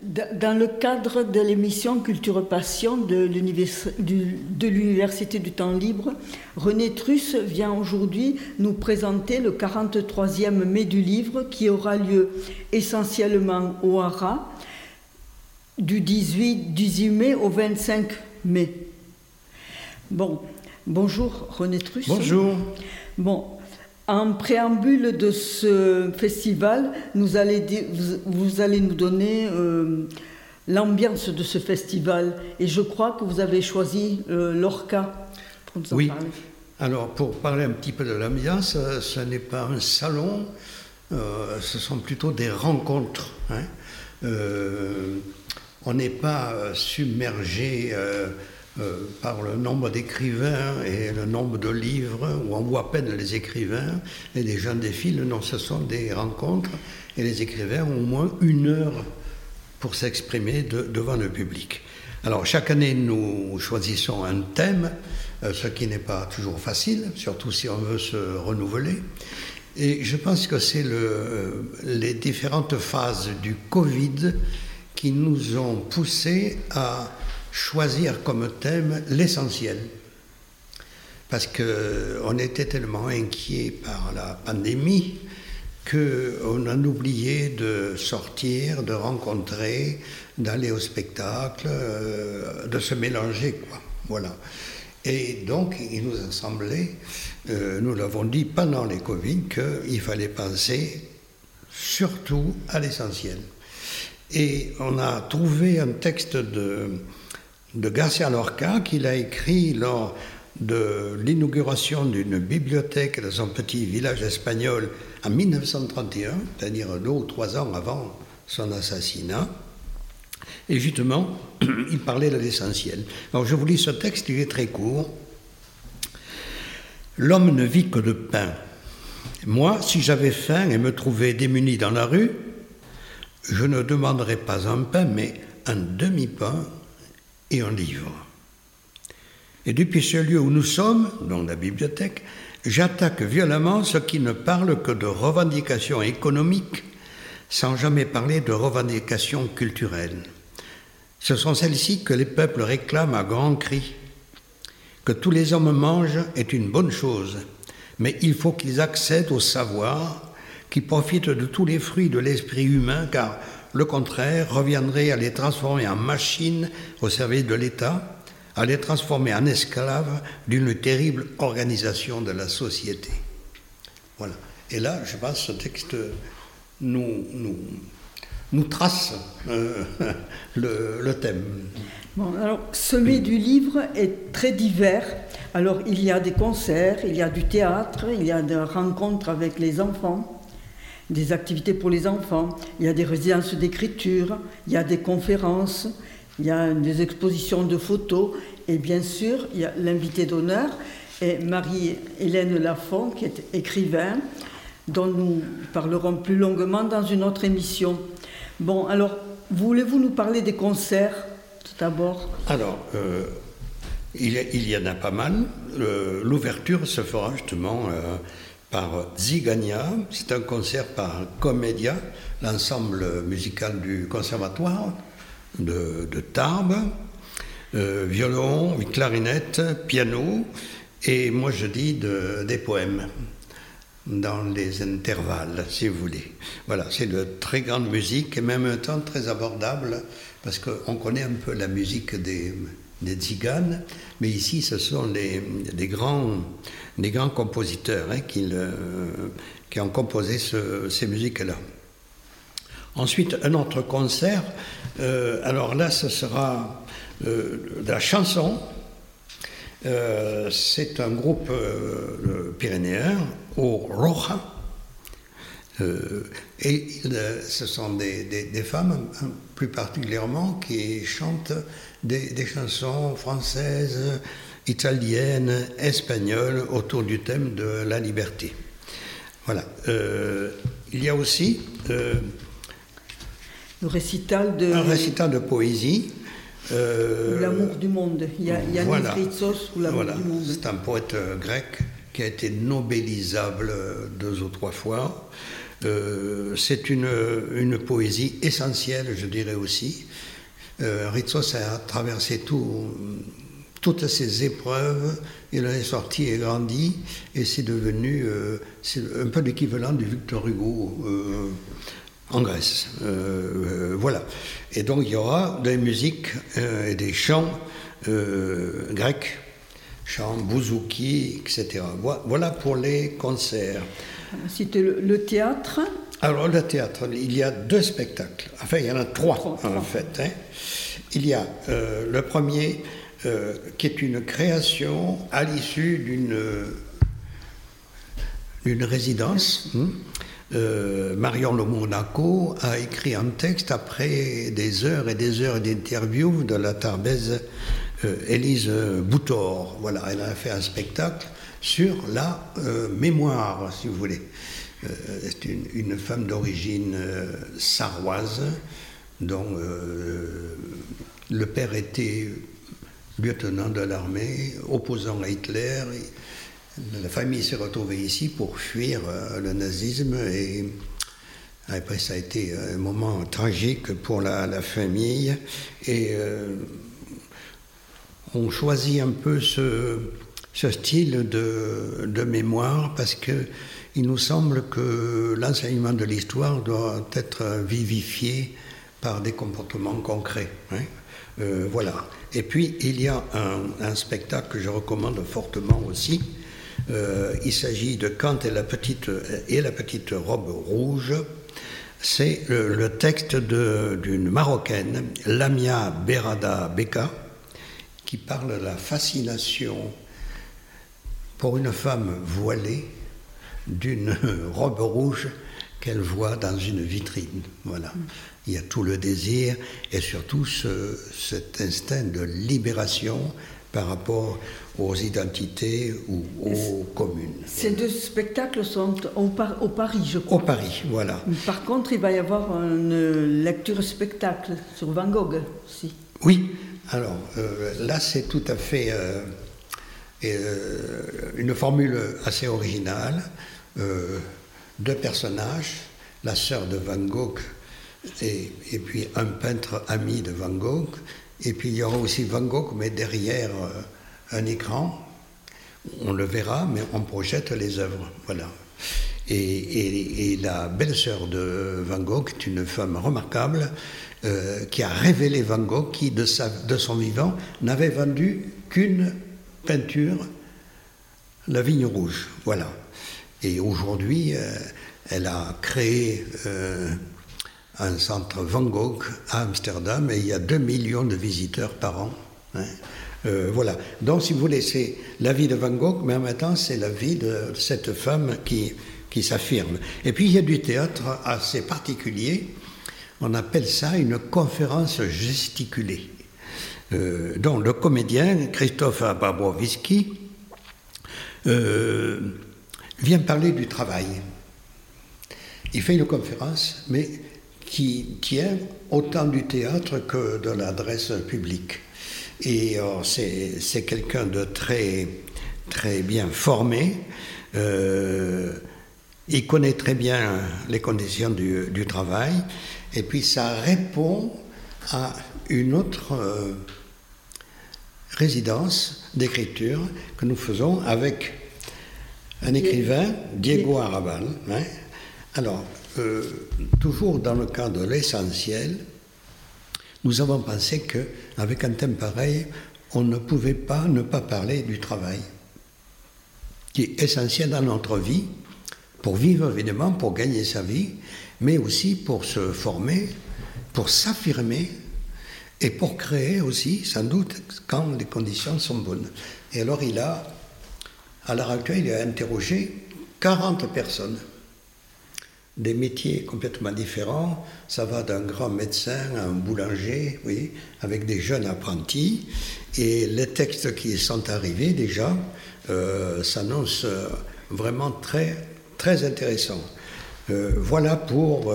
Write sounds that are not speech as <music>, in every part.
Dans le cadre de l'émission Culture Passion de l'Université du Temps Libre, René Truss vient aujourd'hui nous présenter le 43e mai du livre qui aura lieu essentiellement au Hara du 18, 18 mai au 25 mai. Bon, bonjour René Truss. Bonjour. Bon, en préambule de ce festival, vous allez nous donner euh, l'ambiance de ce festival. Et je crois que vous avez choisi euh, l'Orca pour nous en oui. parler. Alors, pour parler un petit peu de l'ambiance, euh, ce n'est pas un salon, ce sont plutôt des rencontres. Hein. on n'est pas submergé euh, par le nombre d'écrivains et le nombre de livres, où on voit à peine les écrivains, et les gens défilent. Non, ce sont des rencontres, et les écrivains ont au moins une heure pour s'exprimer devant le public. Alors chaque année, nous choisissons un thème, euh, ce qui n'est pas toujours facile, surtout si on veut se renouveler. Et je pense que c'est le, euh, les différentes phases du Covid qui nous ont poussés à choisir comme thème l'essentiel. Parce qu'on était tellement inquiet par la pandémie qu'on a oublié de sortir, de rencontrer, d'aller au spectacle, euh, de se mélanger, quoi. Voilà. Et donc, il nous a semblé, euh, nous l'avons dit pendant les Covid, qu'il fallait penser surtout à l'essentiel. Et on a trouvé un texte de de Garcia Lorca qu'il a écrit lors de l'inauguration d'une bibliothèque dans son petit village espagnol en 1931, c'est-à-dire deux ou trois ans avant son assassinat. Et justement, <clears throat> il parlait de l'essentiel. Alors je vous lis ce texte, il est très court. L'homme ne vit que de pain. Moi, si j'avais faim et me trouvais démuni dans la rue, je ne demanderais pas un pain, mais un demi-pain et un livre. Et depuis ce lieu où nous sommes, dans la bibliothèque, j'attaque violemment ceux qui ne parlent que de revendications économiques sans jamais parler de revendications culturelles. Ce sont celles-ci que les peuples réclament à grands cris. Que tous les hommes mangent est une bonne chose, mais il faut qu'ils accèdent au savoir, qui profitent de tous les fruits de l'esprit humain, car le contraire reviendrait à les transformer en machines au service de l'État, à les transformer en esclaves d'une terrible organisation de la société. Voilà. Et là, je pense que ce texte nous, nous, nous trace euh, <laughs> le, thème. Bon, alors, sommet du livre est très divers. Alors, il y a des concerts, il y a du théâtre, il y a des rencontres avec les enfants des activités pour les enfants, il y a des résidences d'écriture, il y a des conférences, il y a des expositions de photos et bien sûr, il y a l'invité d'honneur est Marie-Hélène Lafont qui est écrivain dont nous parlerons plus longuement dans une autre émission. Bon, alors, voulez-vous nous parler des concerts tout d'abord? Alors, euh, il, y en a pas mal. L'ouverture se fera justement euh, par Zigania. C'est un concert par Comédia, l'ensemble musical du conservatoire de, Tarbes. Euh, violon, clarinette, piano, et moi je dis des poèmes dans les intervalles, si vous voulez. Voilà, c'est de très grande musique et même un temps très abordable parce qu'on connaît un peu la musique des, des tziganes, mais ici ce sont des grands des grands compositeurs hein, qui, qui, ont composé ces musiques-là. Ensuite, un autre concert, euh, alors là, ce sera euh, de la chanson. Euh, c'est un groupe pyrénéen, au Roja, et ce sont des, des, femmes, plus particulièrement, qui chantent des, des chansons françaises, italienne, espagnole autour du thème de la liberté. Voilà. Euh, il y a aussi euh, le récital de... un récital de poésie. Euh, l'amour du monde. Il y a, il y a voilà, ou l'amour du monde. C'est un poète grec qui a été nobélisable deux ou trois fois. c'est une, une, poésie essentielle, je dirais aussi. Ritsos a traversé tout, toutes ces épreuves, il en est sorti et grandi, et c'est devenu un peu l'équivalent du Victor Hugo en Grèce. Euh, euh, voilà. Et donc il y aura des musiques euh, et des chants grecs, chants bouzouki, etc. Voilà pour les concerts. C'était le, théâtre Alors le théâtre, il y a deux spectacles. Enfin, il y en a trois, en fait. Hein. Il y a le premier qui est une création à l'issue d'une d'une résidence. Hein, euh, Marion Le Monaco a écrit un texte après des heures et des heures d'interviews de la tarbaise euh, Élise Boutor. Voilà, elle a fait un spectacle sur la euh, mémoire, si vous voulez. C'est une, femme d'origine sarroise dont le père était lieutenant de l'armée, opposant à Hitler. La famille s'est retrouvée ici pour fuir euh, le nazisme et après ça a été un moment tragique pour la, famille et euh, on choisit un peu ce, style de, mémoire parce que il nous semble que l'enseignement de l'histoire doit être vivifié par des comportements concrets. Hein. Euh, voilà. Et puis il y a un, spectacle que je recommande fortement aussi, euh, il s'agit de Kant et la petite, et la petite robe rouge. C'est le, texte d'une Marocaine, Lamia Berada Beka, qui parle de la fascination pour une femme voilée d'une <laughs> robe rouge qu'elle voit dans une vitrine. Voilà. Il y a tout le désir et surtout cet instinct de libération par rapport aux identités ou aux communes. Ces deux spectacles sont au, au, Paris, je crois. Au Paris, voilà. Par contre, il va y avoir une lecture-spectacle sur Van Gogh aussi. Oui, alors euh, là, c'est tout à fait euh, euh, une formule assez originale. deux personnages, la sœur de Van Gogh et, et, puis un peintre ami de Van Gogh, et puis il y aura aussi Van Gogh, mais derrière un écran, on le verra, mais on projette les œuvres. Voilà. Et, la belle-sœur de Van Gogh est une femme remarquable euh, qui a révélé Van Gogh, qui de, de son vivant n'avait vendu qu'une peinture, La Vigne Rouge. Voilà. Et aujourd'hui, euh, elle a créé euh, un centre Van Gogh à Amsterdam et il y a 2 millions de visiteurs par an. Hein. Euh, voilà. Donc, si vous c'est la vie de Van Gogh, mais en même temps, c'est la vie de cette femme qui, qui s'affirme. Et puis, il y a du théâtre assez particulier. On appelle ça une conférence gesticulée. Euh, dont le comédien Christophe Babowski euh, vient parler du travail. Il fait une conférence, mais qui tient autant du théâtre que de l'adresse publique. Et euh, c'est quelqu'un de très, bien formé. Euh, il connaît très bien les conditions du, du, travail. Et puis ça répond à une autre euh, résidence d'écriture que nous faisons avec un écrivain, Diego Arabal. Hein. Alors, toujours dans le cadre de l'essentiel, nous avons pensé qu'avec un thème pareil, on ne pouvait pas ne pas parler du travail, qui est essentiel dans notre vie, pour vivre évidemment, pour gagner sa vie, mais aussi pour se former, pour s'affirmer et pour créer aussi, sans doute, quand les conditions sont bonnes. Et alors il a, à l'heure actuelle, il a interrogé 40 personnes des métiers complètement différents. Ça va d'un grand médecin à un boulanger, oui, avec des jeunes apprentis. Et les textes qui sont arrivés déjà euh, s'annoncent euh, vraiment très, très intéressants. Euh, voilà pour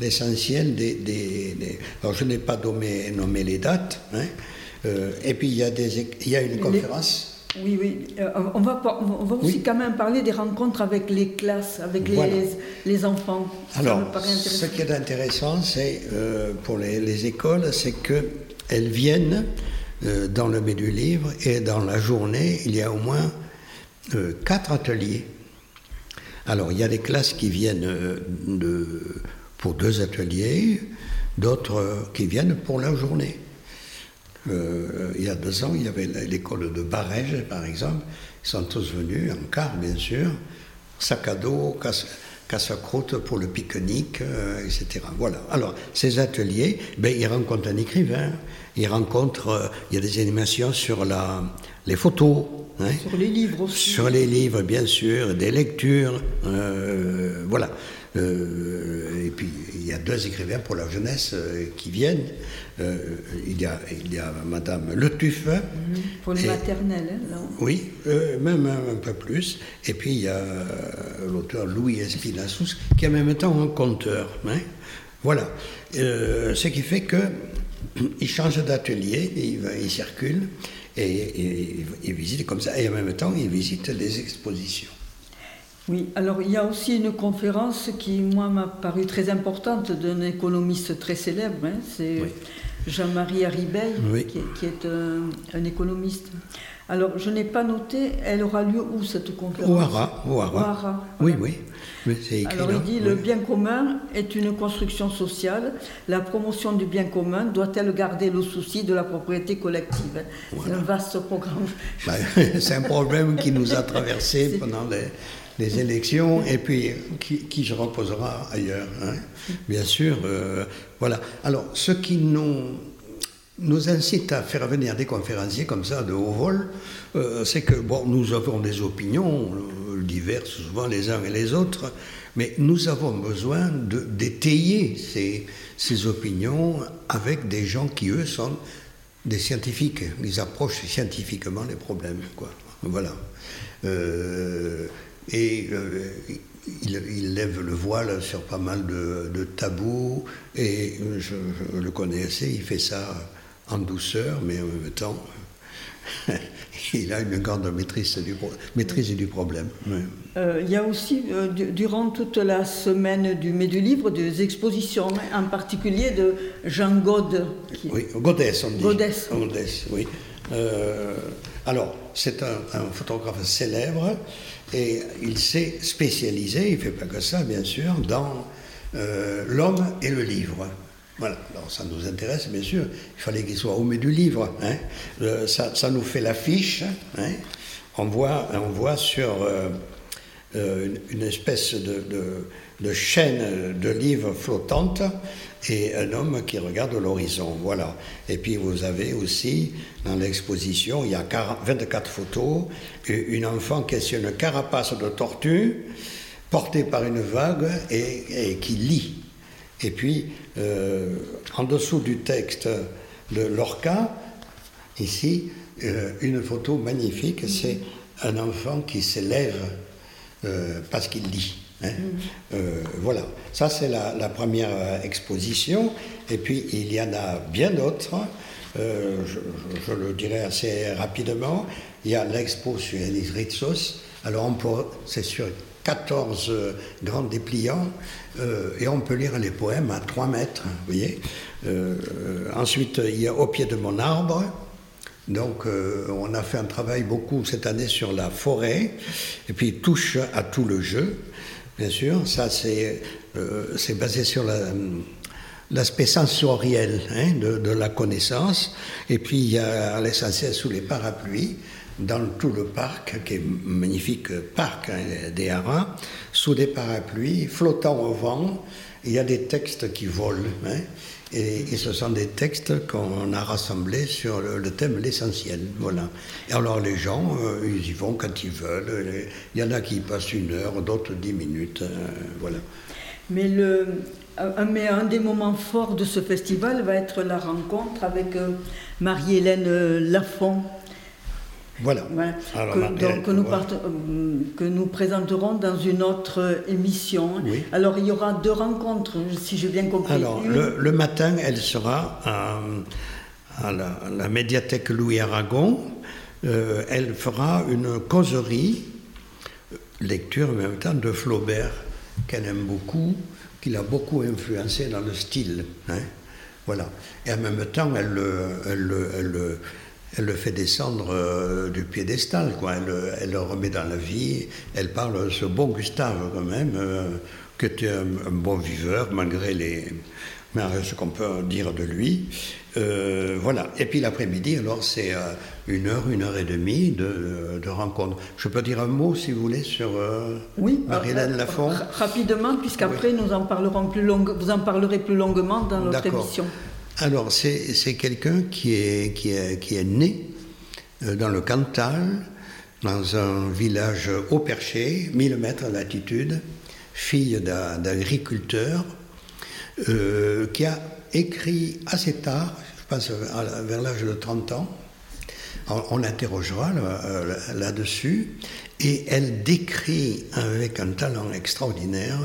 l'essentiel des, Alors je n'ai pas nommé, nommé les dates. Hein. et puis il y, a des, il y a une conférence. Oui, oui. Euh, on, va, on va aussi quand même parler des rencontres avec les classes, avec les, les, enfants. Alors, ce qui est intéressant, c'est euh, pour les, écoles, c'est qu'elles viennent euh, dans le milieu du livre et dans la journée, il y a au moins quatre ateliers. Alors, il y a des classes qui viennent de, pour deux ateliers, d'autres qui viennent pour la journée. Euh, il y a deux ans, il y avait l'école de Barège, par exemple. Ils sont tous venus, en car, bien sûr, sac à dos, casse, casse croûte pour le pique-nique, euh, etc. Voilà. Alors, ces ateliers, ben, ils rencontrent un écrivain, ils rencontrent, euh, il y a des animations sur la, les photos. Hein. sur les livres aussi. Sur les livres, bien sûr, des lectures. voilà. Et puis, il y a deux écrivains pour la jeunesse qui viennent. Euh, il, y a, il y a Madame Le Tuffin. Mhm. Pour les maternelles, hein, Oui, euh, même un, peu plus. Et puis il y a euh, l'auteur Louis Espinassous, qui est en même temps un conteur. Hein. Voilà. ce qui fait qu'il <clears throat> change d'atelier, il, il, circule et, il visite comme ça. Et en même temps, il visite les expositions. Oui, alors il y a aussi une conférence qui, moi, m'a paru très importante d'un économiste très célèbre. Hein, c'est Jean-Marie Haribeil, qui, est un, économiste. Alors, je n'ai pas noté, elle aura lieu où cette conférence? Ouara. Ouara. Oui, oui. Alors, il dit le bien commun est une construction sociale. La promotion du bien commun doit-elle garder le souci de la propriété collective? C'est un vaste programme. Bah, <laughs> c'est un problème qui nous a traversé <laughs> pendant les les élections et puis qui, qui se reposera ailleurs. Hein. Bien sûr, euh, voilà. Alors, ce qui nous, incite à faire venir des conférenciers comme ça de haut vol, euh, c'est que bon, nous avons des opinions euh, diverses, souvent les uns et les autres, mais nous avons besoin d'étayer ces, ces opinions avec des gens qui, eux, sont des scientifiques. Ils approchent scientifiquement les problèmes. Quoi. Voilà. Et euh, il, lève le voile sur pas mal de, tabous, et je, le connais assez, il fait ça en douceur, mais en même temps, <laughs> il a une grande maîtrise du, maîtrise du problème. Euh, il y a aussi, euh, durant toute la semaine du mai du livre, des expositions, en particulier de Jean Gaude. Oui, Gaudès, on dit. Gaudès. oui. Alors, c'est un, photographe célèbre et il s'est spécialisé, il ne fait pas que ça bien sûr, dans euh, l'homme et le livre. Voilà, alors ça nous intéresse bien sûr, il fallait qu'il soit au milieu du livre. Hein. Euh, ça, ça, nous fait l'affiche, hein. on, voit, on voit sur euh, une, espèce de, de, chaîne de livres flottante et un homme qui regarde l'horizon. Voilà. Et puis vous avez aussi dans l'exposition, il y a 24 photos, une enfant qui est sur une carapace de tortue portée par une vague et, qui lit. Et puis euh, en dessous du texte de Lorca, ici, euh, une photo magnifique, c'est un enfant qui s'élève euh, parce qu'il lit. Hein. Euh, voilà, ça c'est la, première euh, exposition. Et puis il y en a bien d'autres. Euh, je, le dirai assez rapidement. Il y a l'expo sur Elis Ritsos. Alors c'est sur 14 grands dépliants et on peut lire les poèmes à 3 mètres. Vous voyez ensuite, il y a Au pied de mon arbre. Donc, on a fait un travail beaucoup cette année sur la forêt, et puis touche à tout le jeu. Bien sûr, ça c'est euh, basé sur l'aspect sensoriel hein, de, la connaissance. Et puis il y a l'essentiel sous les parapluies, dans tout le parc, qui est un magnifique parc hein, des haras, sous des parapluies, flottant au vent, il y a des textes qui volent. Hein, et, ce sont des textes qu'on a rassemblés sur le, thème l'essentiel. Voilà. Et alors les gens, euh, ils y vont quand ils veulent. Il y en a qui passent une heure, d'autres dix minutes. Euh, voilà. Mais, le, mais un des moments forts de ce festival va être la rencontre avec euh, Marie-Hélène Lafont voilà. que, donc, nous euh, que nous présenterons dans une autre émission. Alors il y aura deux rencontres, si j'ai bien compris. Alors le, matin, elle sera à, la, médiathèque Louis Aragon euh, elle fera une causerie, lecture en même temps, de Flaubert, qu'elle aime beaucoup, qu'il a beaucoup influencé dans le style. Hein. Voilà. Et en même temps, elle, elle, elle, le fait descendre euh, du piédestal, quoi. Elle, le remet dans la vie. Elle parle de ce bon Gustave, quand même, euh, qui était un, bon viveur, malgré les, ce qu'on peut dire de lui. Euh, voilà. Et puis l'après-midi, alors, c'est une heure, une heure et demie de, de, rencontre. Je peux dire un mot, si vous voulez, sur oui, Marie-Hélène Lafont? Rapidement, puisqu'après, nous en parlerons plus long, vous en parlerez plus longuement dans notre émission. Alors, c'est quelqu'un qui est, qui, est, qui est né euh, dans le Cantal, dans un village haut perché, 1000 mètres d'altitude, fille d'agriculteur, euh, qui a écrit assez tard, je pense vers l'âge de 30 ans, on, l'interrogera euh, là-dessus, et elle décrit avec un talent extraordinaire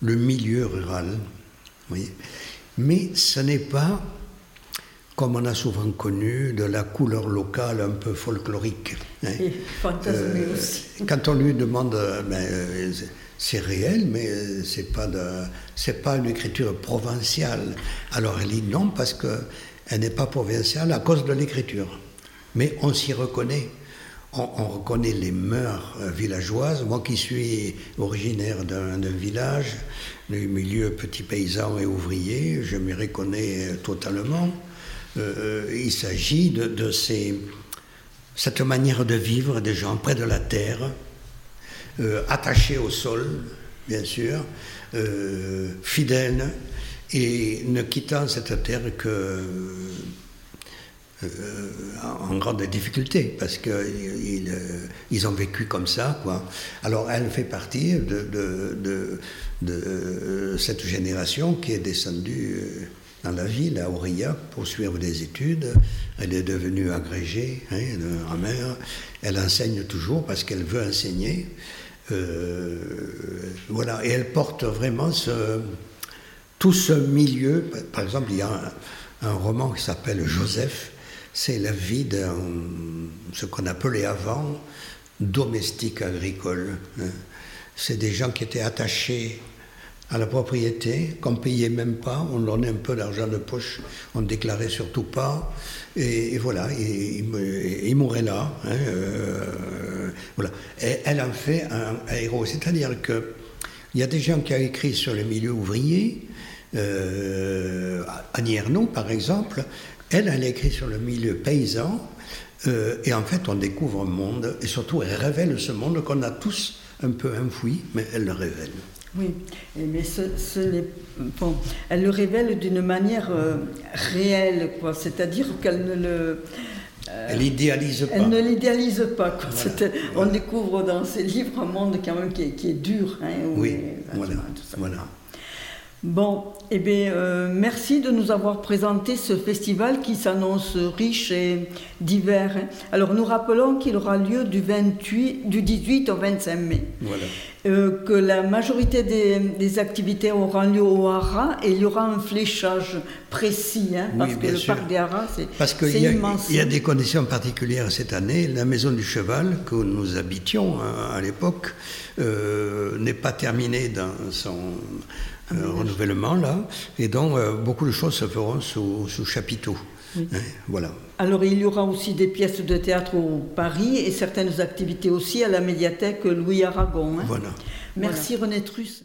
le milieu rural. Mais ce n'est pas, comme on a souvent connu, de la couleur locale un peu folklorique. Hein. Euh. Quand on lui demande, ben, euh, c'est réel, mais euh, c'est pas c'est pas une écriture provinciale. Alors elle dit non parce que elle n'est pas provinciale à cause de l'écriture. Mais on s'y reconnaît. On, on, reconnaît les mœurs villageoises. Moi qui suis originaire d'un village, le milieu petit paysan et ouvrier, je m'y reconnais totalement. Euh, il s'agit de, cette manière de vivre des gens près de la terre, euh, attachés au sol, bien sûr, euh, fidèles, et ne quittant cette terre que en grande difficulté parce qu'ils ils ont vécu comme ça. Quoi. Alors elle fait partie de, de, de euh, cette génération qui est descendue euh, dans la ville, à Aurillac, pour suivre des études. Elle est devenue agrégée, hein, mère. Elle enseigne toujours parce qu'elle veut enseigner. Euh, voilà, et elle porte vraiment ce, tout ce milieu. Par exemple, il y a un, roman qui s'appelle Joseph. C'est la vie d'un, ce qu'on appelait avant, domestique agricole. Hein. C'est des gens qui étaient attachés à la propriété, qu'on payait même pas, on donnait un peu d'argent de poche, on ne déclarait surtout pas, et, voilà, il, mourait là. Hein, euh, voilà. Elle en fait un, héros, c'est-à-dire que il y a des gens qui ont écrit sur le milieu ouvrier, euh, Annie Ernaux par exemple, elle, elle a écrit sur le milieu paysan, euh, et en fait on découvre un monde, et surtout elle révèle ce monde qu'on a tous un peu enfoui, mais elle le révèle. Oui, mais ce, bon, elle le révèle d'une manière euh, réelle, quoi. C'est-à-dire qu'elle ne le. Euh, elle idéalise pas. Elle ne l'idéalise pas. Quoi. On découvre dans ses livres un monde quand même qui est, qui est dur. Hein, oui, voilà. voilà. Bon, eh bien, euh, merci de nous avoir présenté ce festival qui s'annonce riche et divers. Hein. Alors, nous rappelons qu'il aura lieu du, 28, du 18 au 25 mai. Voilà. Euh, que la majorité des, activités auront lieu au Haras et il y aura un fléchage précis, hein, parce que le parc des Haras, c'est Parce qu'il y, il y, a des conditions particulières cette année. La Maison du Cheval, que nous habitions hein, à l'époque, euh, n'est pas terminée dans son euh, renouvellement là, et donc euh, beaucoup de choses se feront sous, sous chapiteau. Hein, voilà. Alors il y aura aussi des pièces de théâtre au Paris et certaines activités aussi à la médiathèque Louis Aragon. Hein. Voilà. Merci René Truss.